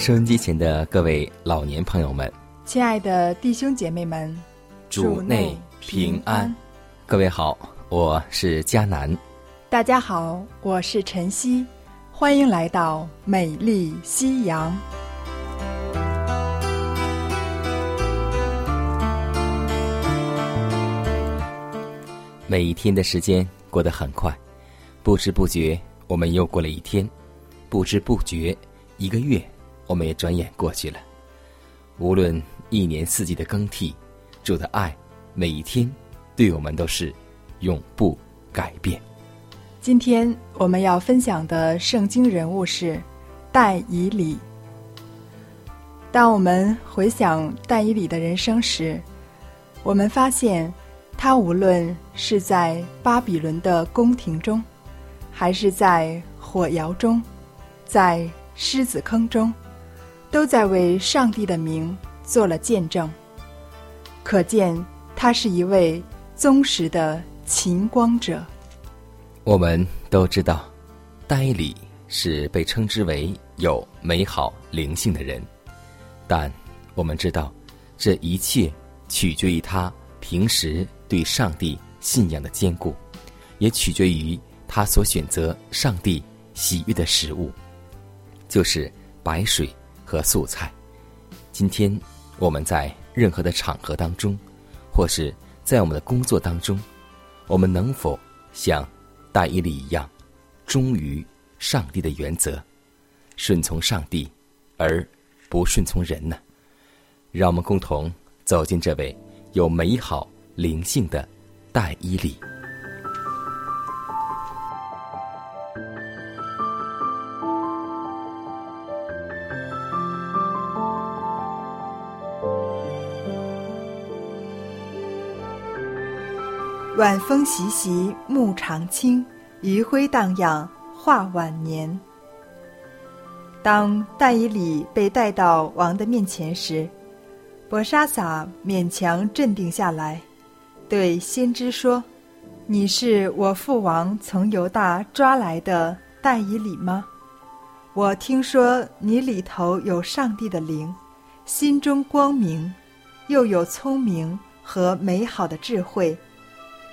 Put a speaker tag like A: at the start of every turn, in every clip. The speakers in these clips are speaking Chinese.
A: 收音机前的各位老年朋友们，
B: 亲爱的弟兄姐妹们，
A: 主内平安。各位好，我是佳南。
B: 大家好，我是晨曦。欢迎来到美丽夕阳。
A: 每一天的时间过得很快，不知不觉我们又过了一天，不知不觉一个月。我们也转眼过去了。无论一年四季的更替，主的爱每一天对我们都是永不改变。
B: 今天我们要分享的圣经人物是戴以礼。当我们回想戴以礼的人生时，我们发现他无论是在巴比伦的宫廷中，还是在火窑中，在狮子坑中。都在为上帝的名做了见证，可见他是一位忠实的勤光者。
A: 我们都知道，戴里是被称之为有美好灵性的人，但我们知道，这一切取决于他平时对上帝信仰的坚固，也取决于他所选择上帝喜悦的食物，就是白水。和素菜。今天我们在任何的场合当中，或是在我们的工作当中，我们能否像大伊利一样，忠于上帝的原则，顺从上帝，而不顺从人呢？让我们共同走进这位有美好灵性的大伊利。
B: 晚风习习，木长青；余晖荡漾，画晚年。当戴以礼被带到王的面前时，博沙撒勉强镇定下来，对先知说：“你是我父王从犹大抓来的戴以礼吗？我听说你里头有上帝的灵，心中光明，又有聪明和美好的智慧。”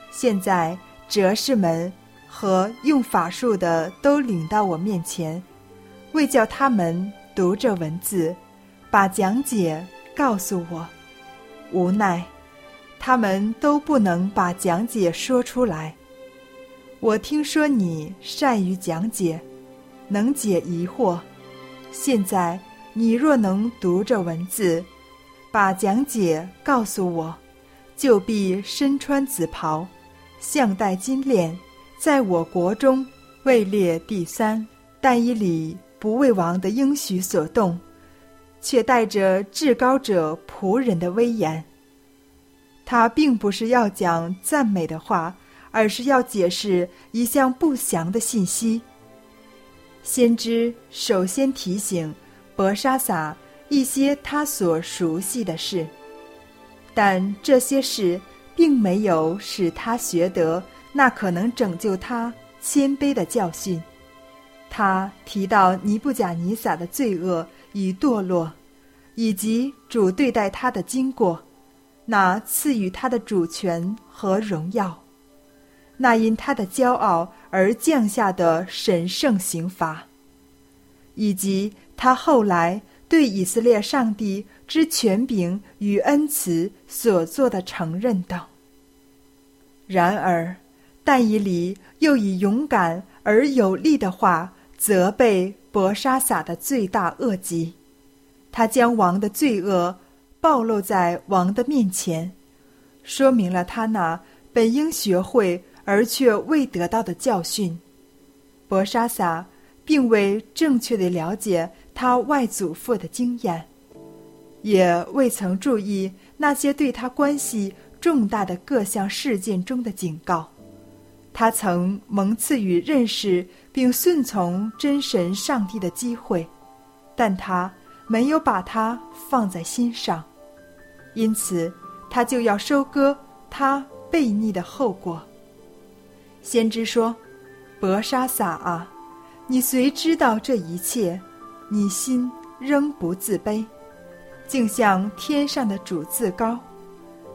B: 现在哲士们和用法术的都领到我面前，为叫他们读这文字，把讲解告诉我。无奈，他们都不能把讲解说出来。我听说你善于讲解，能解疑惑。现在你若能读这文字，把讲解告诉我，就必身穿紫袍。项戴金链，在我国中位列第三。但以理不为王的应许所动，却带着至高者仆人的威严。他并不是要讲赞美的话，而是要解释一项不祥的信息。先知首先提醒伯沙撒一些他所熟悉的事，但这些事。并没有使他学得那可能拯救他谦卑的教训。他提到尼布甲尼撒的罪恶与堕落，以及主对待他的经过，那赐予他的主权和荣耀，那因他的骄傲而降下的神圣刑罚。以及他后来对以色列上帝之权柄与恩慈所做的承认等。然而，但以理又以勇敢而有力的话责备伯沙撒的罪大恶极，他将王的罪恶暴露在王的面前，说明了他那本应学会而却未得到的教训。伯沙撒并未正确的了解他外祖父的经验，也未曾注意那些对他关系重大的各项事件中的警告。他曾蒙赐予认识并顺从真神上帝的机会，但他没有把它放在心上，因此他就要收割他悖逆的后果。先知说。伯沙撒啊，你虽知道这一切，你心仍不自卑，竟像天上的主自高，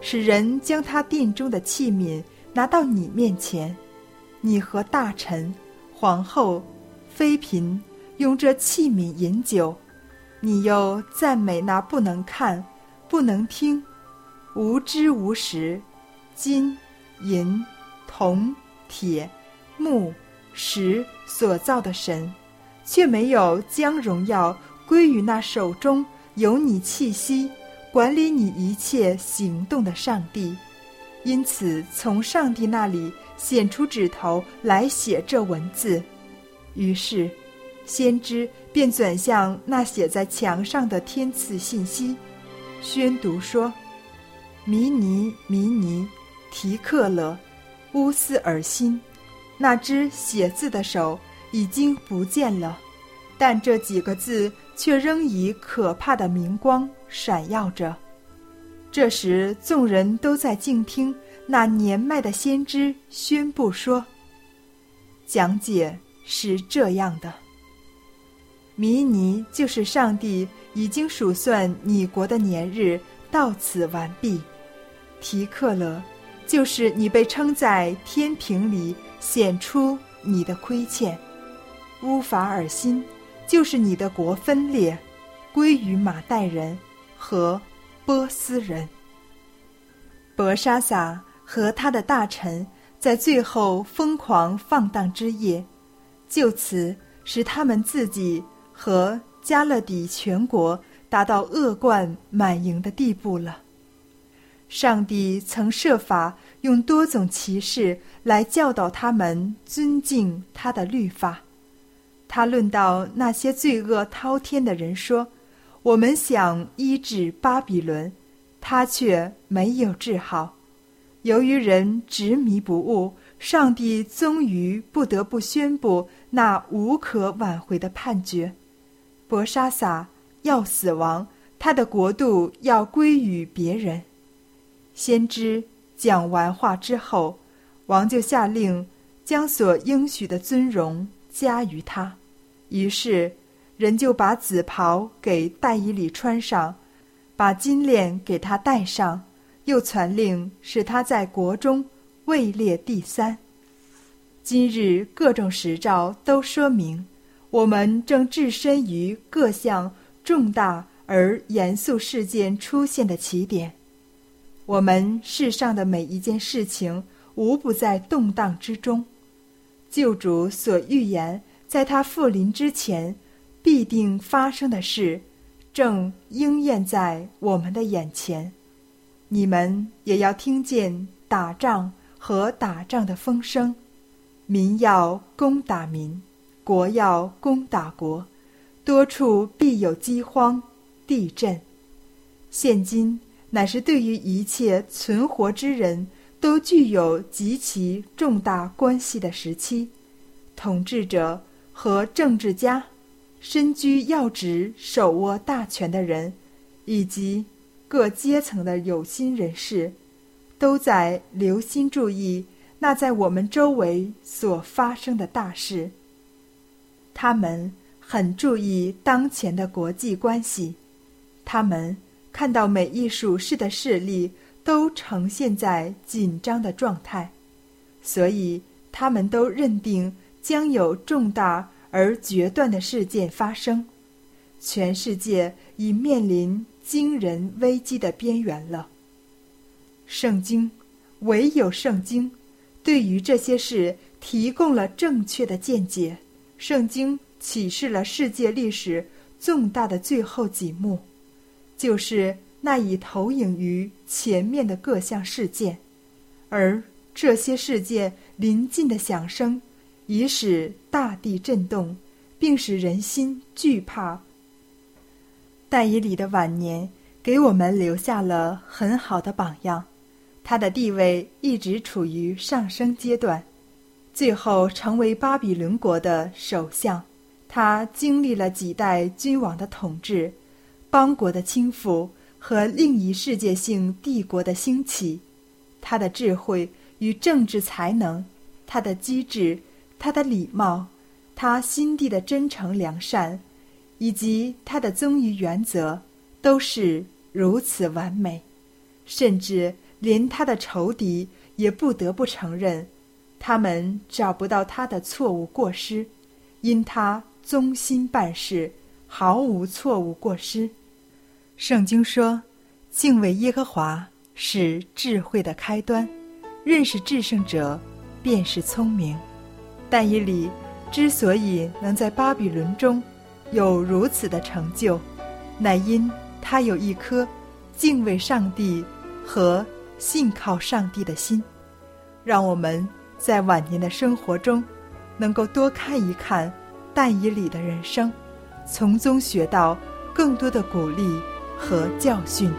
B: 使人将他殿中的器皿拿到你面前，你和大臣、皇后、妃嫔用这器皿饮酒，你又赞美那不能看、不能听、无知无识、金、银、铜、铁、木。石所造的神，却没有将荣耀归于那手中有你气息、管理你一切行动的上帝。因此，从上帝那里显出指头来写这文字。于是，先知便转向那写在墙上的天赐信息，宣读说：“迷尼，迷尼，提克勒，乌斯尔辛。”那只写字的手已经不见了，但这几个字却仍以可怕的明光闪耀着。这时，众人都在静听那年迈的先知宣布说：“讲解是这样的，弥尼就是上帝已经数算你国的年日到此完毕，提克勒就是你被称在天平里。”显出你的亏欠，乌法尔辛就是你的国分裂，归于马代人和波斯人。伯沙撒和他的大臣在最后疯狂放荡之夜，就此使他们自己和加勒底全国达到恶贯满盈的地步了。上帝曾设法用多种歧视来教导他们尊敬他的律法。他论到那些罪恶滔天的人说：“我们想医治巴比伦，他却没有治好。由于人执迷不悟，上帝终于不得不宣布那无可挽回的判决：伯沙撒要死亡，他的国度要归于别人。”先知讲完话之后，王就下令将所应许的尊荣加于他。于是，人就把紫袍给戴以礼穿上，把金链给他戴上，又传令使他在国中位列第三。今日各种实兆都说明，我们正置身于各项重大而严肃事件出现的起点。我们世上的每一件事情，无不在动荡之中。救主所预言在他复临之前必定发生的事，正应验在我们的眼前。你们也要听见打仗和打仗的风声，民要攻打民，国要攻打国，多处必有饥荒、地震。现今。乃是对于一切存活之人都具有极其重大关系的时期，统治者和政治家，身居要职、手握大权的人，以及各阶层的有心人士，都在留心注意那在我们周围所发生的大事。他们很注意当前的国际关系，他们。看到每一属事的势力都呈现在紧张的状态，所以他们都认定将有重大而决断的事件发生，全世界已面临惊人危机的边缘了。圣经，唯有圣经，对于这些事提供了正确的见解。圣经启示了世界历史重大的最后几幕，就是那已投影于前面的各项事件，而这些事件临近的响声。以使大地震动，并使人心惧怕。但以理的晚年给我们留下了很好的榜样，他的地位一直处于上升阶段，最后成为巴比伦国的首相。他经历了几代君王的统治，邦国的倾覆和另一世界性帝国的兴起。他的智慧与政治才能，他的机智。他的礼貌，他心地的真诚良善，以及他的忠于原则，都是如此完美，甚至连他的仇敌也不得不承认，他们找不到他的错误过失，因他忠心办事，毫无错误过失。圣经说：“敬畏耶和华是智慧的开端，认识至圣者便是聪明。”但以理之所以能在巴比伦中有如此的成就，乃因他有一颗敬畏上帝和信靠上帝的心。让我们在晚年的生活中，能够多看一看但以理的人生，从中学到更多的鼓励和教训。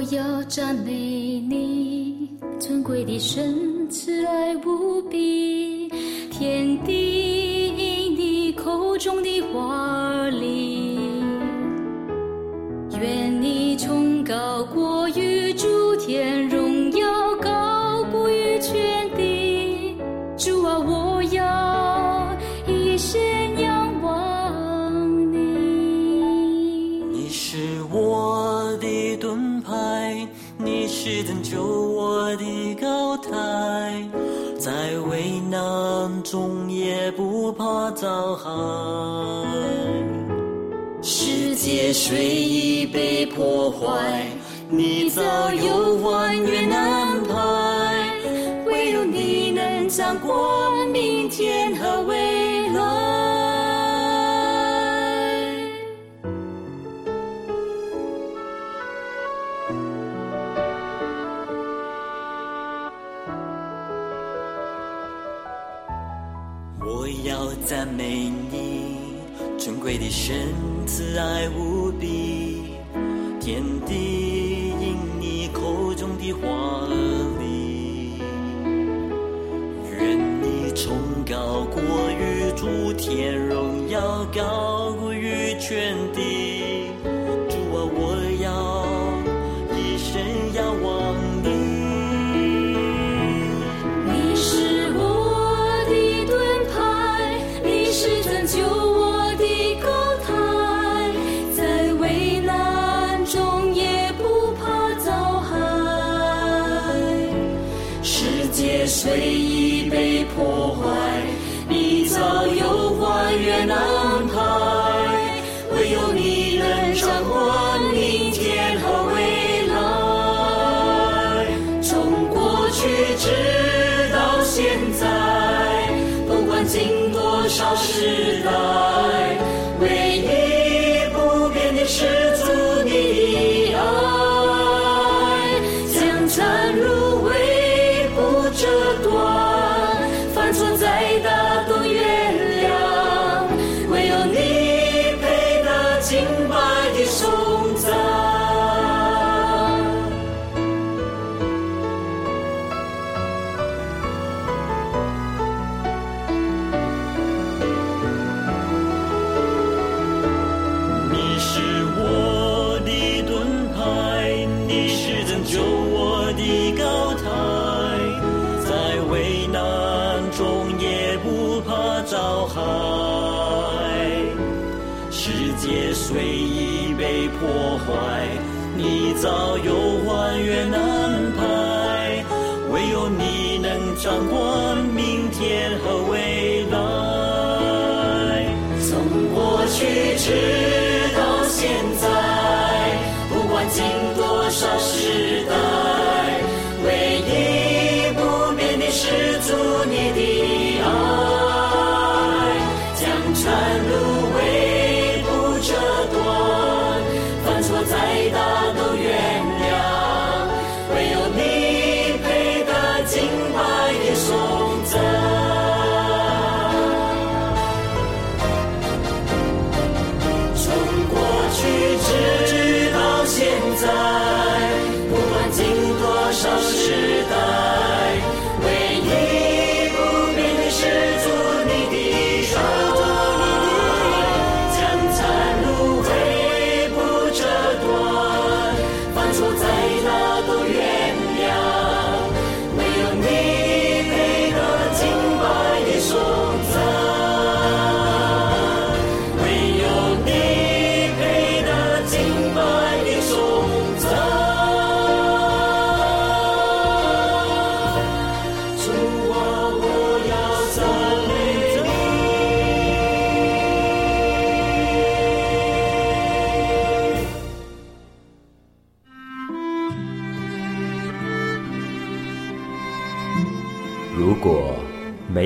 C: 我要赞美你，尊贵的神。慈爱无比，天地因你口中的话里，愿你崇高过
D: 在危难中也不怕遭害，世界虽已被破坏，你早有万全安排，唯有你能掌管明天和未来。美你，尊贵的神，慈爱无比，天地因你口中的话而立。愿你崇高过于诸天，荣耀高过于全虽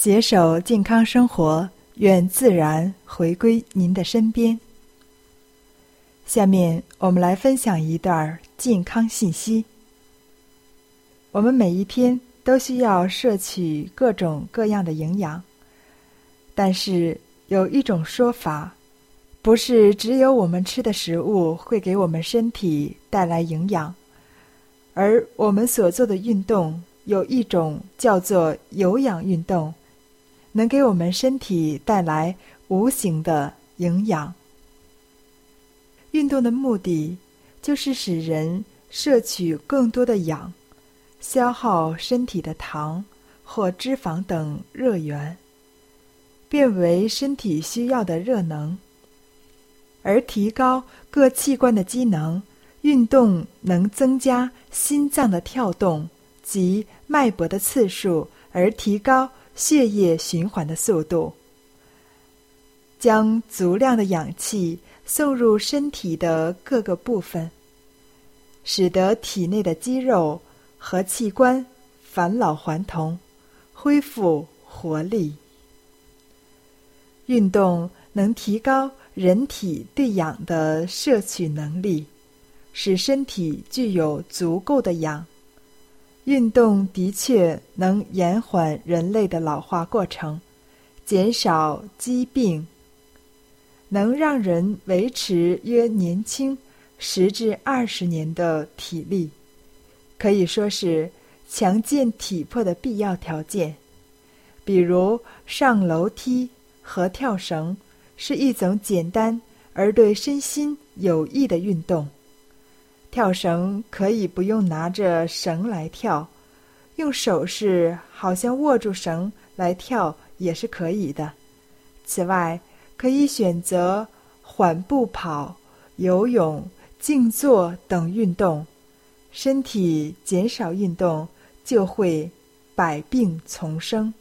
B: 携手健康生活，愿自然回归您的身边。下面我们来分享一段健康信息。我们每一天都需要摄取各种各样的营养，但是有一种说法，不是只有我们吃的食物会给我们身体带来营养，而我们所做的运动有一种叫做有氧运动。能给我们身体带来无形的营养。运动的目的就是使人摄取更多的氧，消耗身体的糖或脂肪等热源，变为身体需要的热能。而提高各器官的机能，运动能增加心脏的跳动及脉搏的次数，而提高。血液循环的速度，将足量的氧气送入身体的各个部分，使得体内的肌肉和器官返老还童，恢复活力。运动能提高人体对氧的摄取能力，使身体具有足够的氧。运动的确能延缓人类的老化过程，减少疾病，能让人维持约年轻十至二十年的体力，可以说是强健体魄的必要条件。比如上楼梯和跳绳是一种简单而对身心有益的运动。跳绳可以不用拿着绳来跳，用手势好像握住绳来跳也是可以的。此外，可以选择缓步跑、游泳、静坐等运动。身体减少运动，就会百病丛生。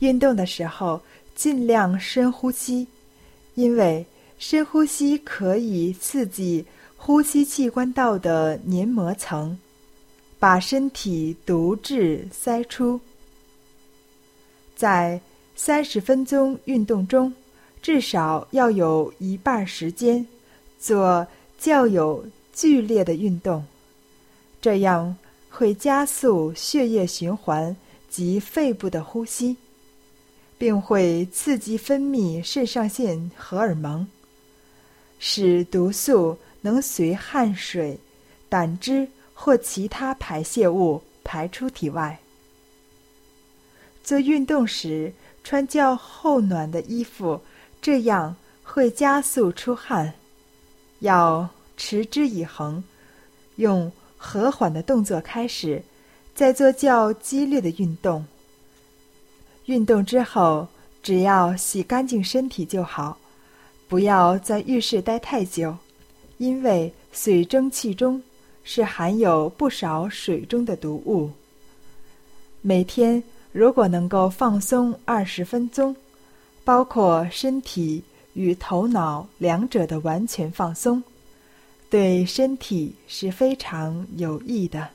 B: 运动的时候尽量深呼吸，因为深呼吸可以刺激。呼吸器官道的黏膜层，把身体毒质塞出。在三十分钟运动中，至少要有一半时间做较有剧烈的运动，这样会加速血液循环及肺部的呼吸，并会刺激分泌肾上腺荷尔蒙，使毒素能随汗水、胆汁或其他排泄物排出体外。做运动时穿较厚暖的衣服，这样会加速出汗。要持之以恒，用和缓的动作开始，再做较激烈的运动。运动之后，只要洗干净身体就好，不要在浴室待太久，因为水蒸气中是含有不少水中的毒物。每天如果能够放松二十分钟，包括身体。与头脑两者的完全放松，对身体是非常有益的。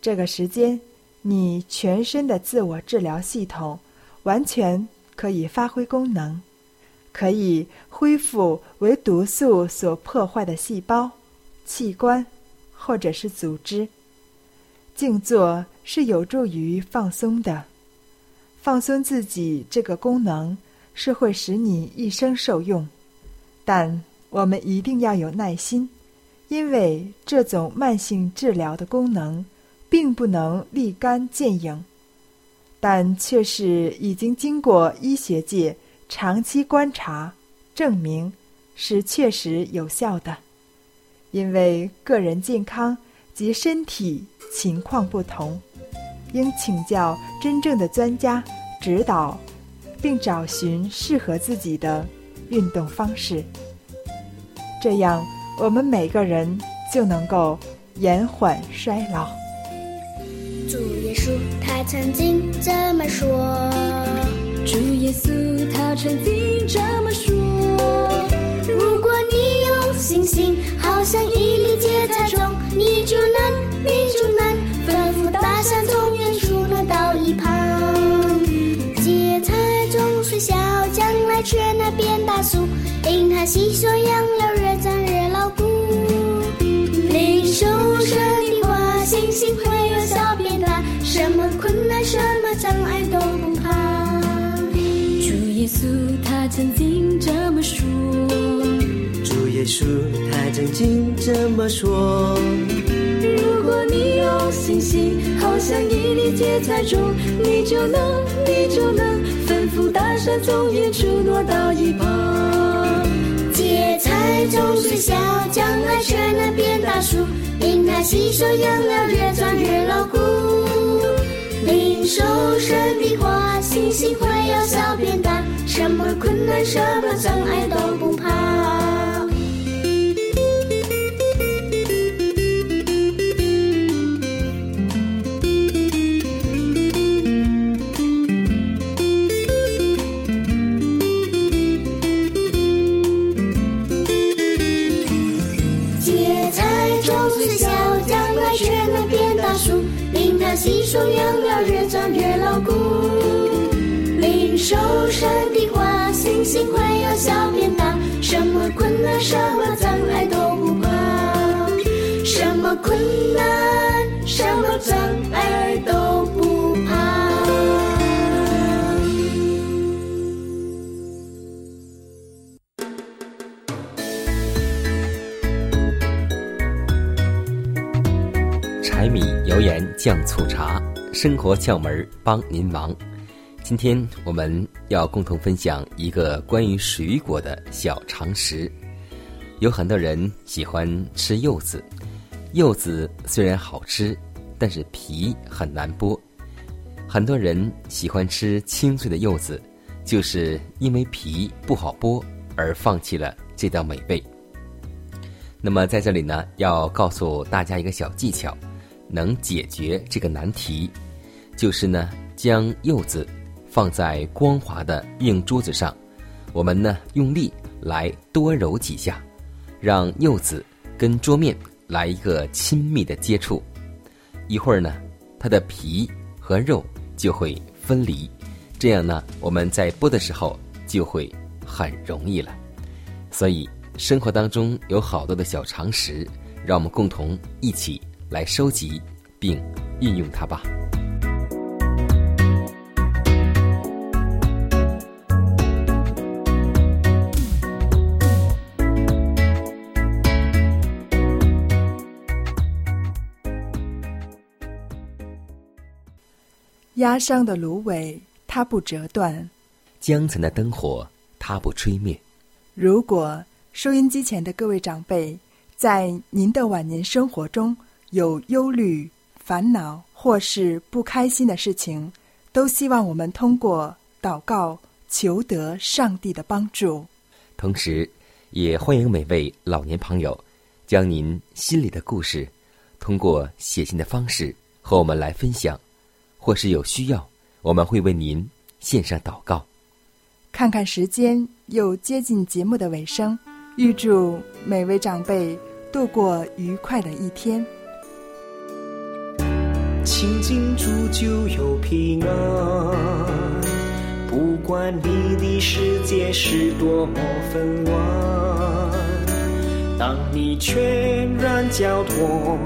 B: 这个时间，你全身的自我治疗系统完全可以发挥功能，可以恢复为毒素所破坏的细胞、器官或者是组织。静坐是有助于放松的，放松自己这个功能。是会使你一生受用，但我们一定要有耐心，因为这种慢性治疗的功能并不能立竿见影，但却是已经经过医学界长期观察证明是确实有效的。因为个人健康及身体情况不同，应请教真正的专家指导。并找寻适合自己的运动方式，这样我们每个人就能够延缓衰老。
E: 主耶稣他曾经这么说，
C: 主耶稣他曾经这么说，
E: 如果你有信心，好像一粒芥菜种，你就能，你就能吩咐大山从远处挪到一旁。芥菜种虽小将来却那变大树，因它吸收养料越长越牢固。领受神的话，信心会有小变大，什么困难什么障碍都不怕。
C: 主耶稣他曾经这么说，
D: 主耶稣他曾经这么说。
C: 如果你有信心，好像一粒芥菜种，你就能，你就能。吩咐大山从远处挪到一旁，
E: 芥菜种虽小，将来却能变大树。因它吸收养料，越长越牢固。领受神的话，信心会由小变大，什么困难，什么障碍都不怕。吸收养料，越长越牢固。领受神的话，信心会由小变大，什么困难，什么障碍都不怕。什么困难，什么障碍都不
A: 酱醋茶，生活窍门帮您忙。今天我们要共同分享一个关于水果的小常识。有很多人喜欢吃柚子，柚子虽然好吃，但是皮很难剥。很多人喜欢吃清脆的柚子，就是因为皮不好剥而放弃了这道美味。那么在这里呢，要告诉大家一个小技巧。能解决这个难题，就是呢，将柚子放在光滑的硬桌子上，我们呢用力来多揉几下，让柚子跟桌面来一个亲密的接触。一会儿呢，它的皮和肉就会分离，这样呢，我们在剥的时候就会很容易了。所以生活当中有好多的小常识，让我们共同一起。来收集并运用它吧。
B: 压伤的芦苇它不折断。
A: 江城的灯火它不吹灭。
B: 如果收音机前的各位长辈在您的晚年生活中有忧虑、烦恼或是不开心的事情，都希望我们通过祷告求得上帝的帮助。
A: 同时，也欢迎每位老年朋友，将您心里的故事，通过写信的方式和我们来分享。或是有需要，我们会为您献上祷告。
B: 看看时间，又接近节目的尾声，预祝每位长辈度过愉快的一天。
F: 亲近主就有平安，不管你的世界是多么纷乱，当你全然交托，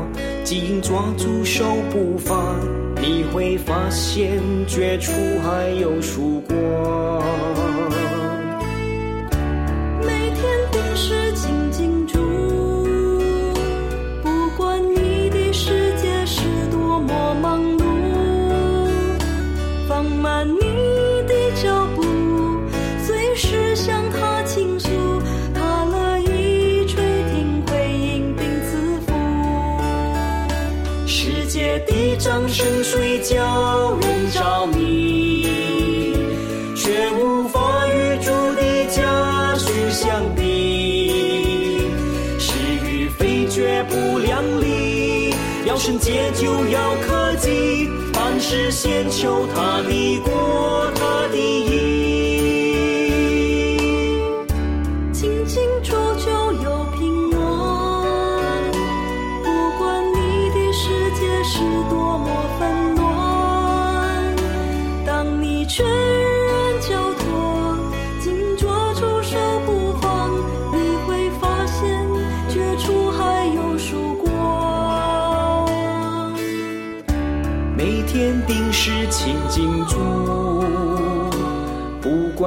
F: 紧抓住手不放。你会发现，绝处还有曙光。
G: 是
F: 先求他的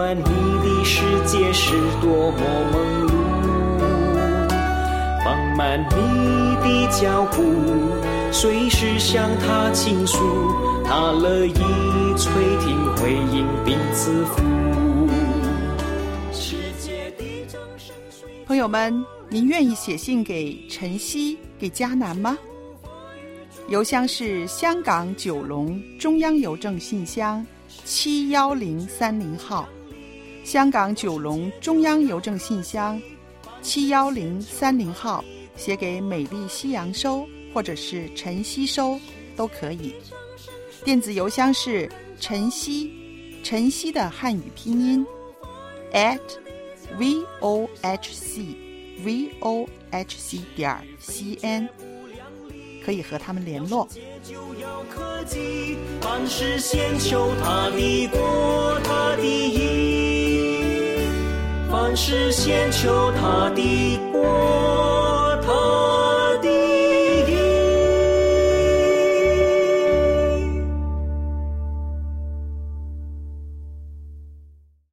F: 管你的世界是多么忙碌，放慢你的脚步，随时向他倾诉，他乐意垂听回应并赐福。
H: 朋友们，您愿意写信给晨曦、给迦南吗？邮箱是香港九龙中央邮政信箱七幺零三零号，香港九龙中央邮政信箱七幺零三零号，写给美丽西洋收或者是晨曦收都可以。电子邮箱是晨曦，晨曦的汉语拼音 at v o h c v o h c 点 c n。可以和他们联络。
F: 凡事先求他的国，他的义；凡事先求他的过。